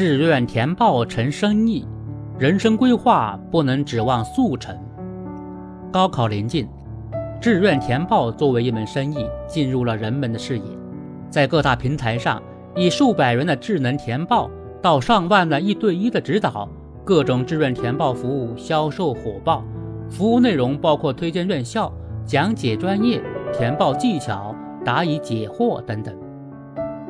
志愿填报成生意，人生规划不能指望速成。高考临近，志愿填报作为一门生意进入了人们的视野，在各大平台上，以数百元的智能填报到上万的一对一的指导，各种志愿填报服务销售火爆。服务内容包括推荐院校、讲解专业、填报技巧、答疑解惑等等。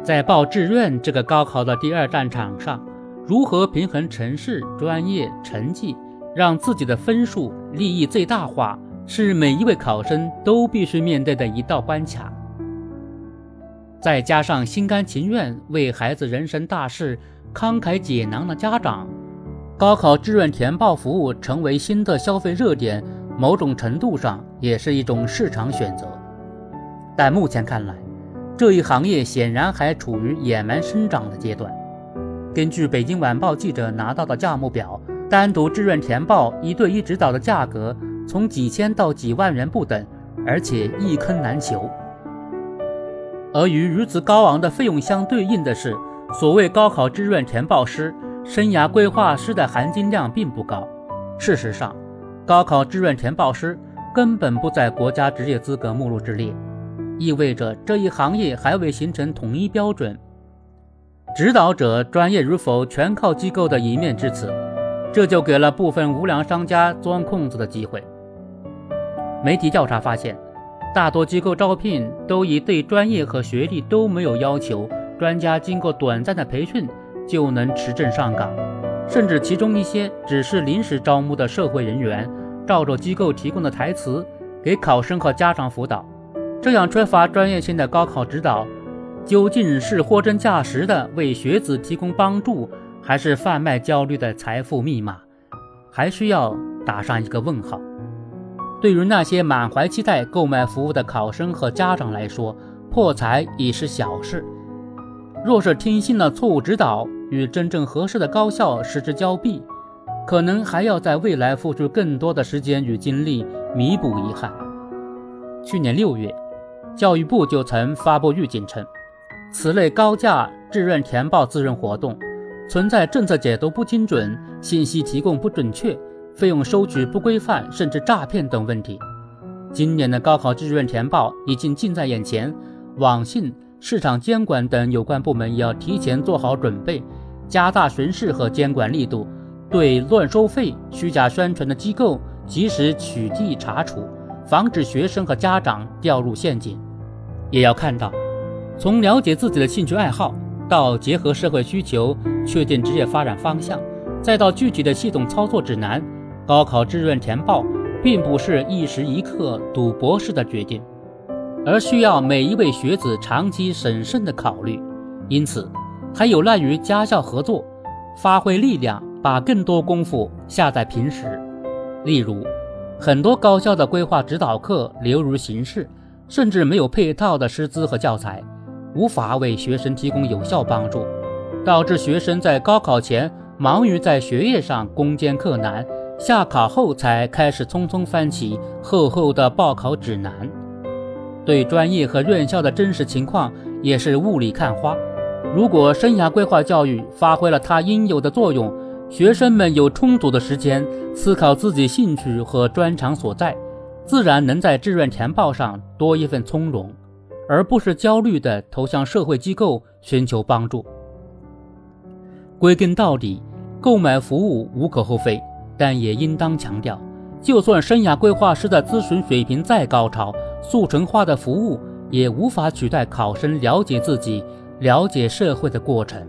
在报志愿这个高考的第二战场上，如何平衡城市、专业、成绩，让自己的分数利益最大化，是每一位考生都必须面对的一道关卡。再加上心甘情愿为孩子人生大事慷慨解囊的家长。高考志愿填报服务成为新的消费热点，某种程度上也是一种市场选择。但目前看来，这一行业显然还处于野蛮生长的阶段。根据北京晚报记者拿到的价目表，单独志愿填报一对一指导的价格从几千到几万元不等，而且一坑难求。而与如此高昂的费用相对应的是，所谓高考志愿填报师。生涯规划师的含金量并不高。事实上，高考志愿填报师根本不在国家职业资格目录之列，意味着这一行业还未形成统一标准。指导者专业与否全靠机构的一面之词，这就给了部分无良商家钻空子的机会。媒体调查发现，大多机构招聘都以对专业和学历都没有要求，专家经过短暂的培训。就能持证上岗，甚至其中一些只是临时招募的社会人员，照着机构提供的台词给考生和家长辅导。这样缺乏专业性的高考指导，究竟是货真价实的为学子提供帮助，还是贩卖焦虑的财富密码？还需要打上一个问号。对于那些满怀期待购买服务的考生和家长来说，破财已是小事。若是听信了错误指导，与真正合适的高校失之交臂，可能还要在未来付出更多的时间与精力弥补遗憾。去年六月，教育部就曾发布预警称，此类高价志愿填报自认活动存在政策解读不精准、信息提供不准确、费用收取不规范，甚至诈骗等问题。今年的高考志愿填报已经近在眼前，网信、市场监管等有关部门也要提前做好准备。加大巡视和监管力度，对乱收费、虚假宣传的机构及时取缔查处，防止学生和家长掉入陷阱。也要看到，从了解自己的兴趣爱好，到结合社会需求确定职业发展方向，再到具体的系统操作指南，高考志愿填报并不是一时一刻赌博式的决定，而需要每一位学子长期审慎的考虑。因此。还有赖于家校合作，发挥力量，把更多功夫下在平时。例如，很多高校的规划指导课流于形式，甚至没有配套的师资和教材，无法为学生提供有效帮助，导致学生在高考前忙于在学业上攻坚克难，下考后才开始匆匆翻起厚厚的报考指南。对专业和院校的真实情况也是雾里看花。如果生涯规划教育发挥了它应有的作用，学生们有充足的时间思考自己兴趣和专长所在，自然能在志愿填报上多一份从容，而不是焦虑地投向社会机构寻求帮助。归根到底，购买服务无可厚非，但也应当强调，就算生涯规划师的咨询水平再高超，速成化的服务也无法取代考生了解自己。了解社会的过程。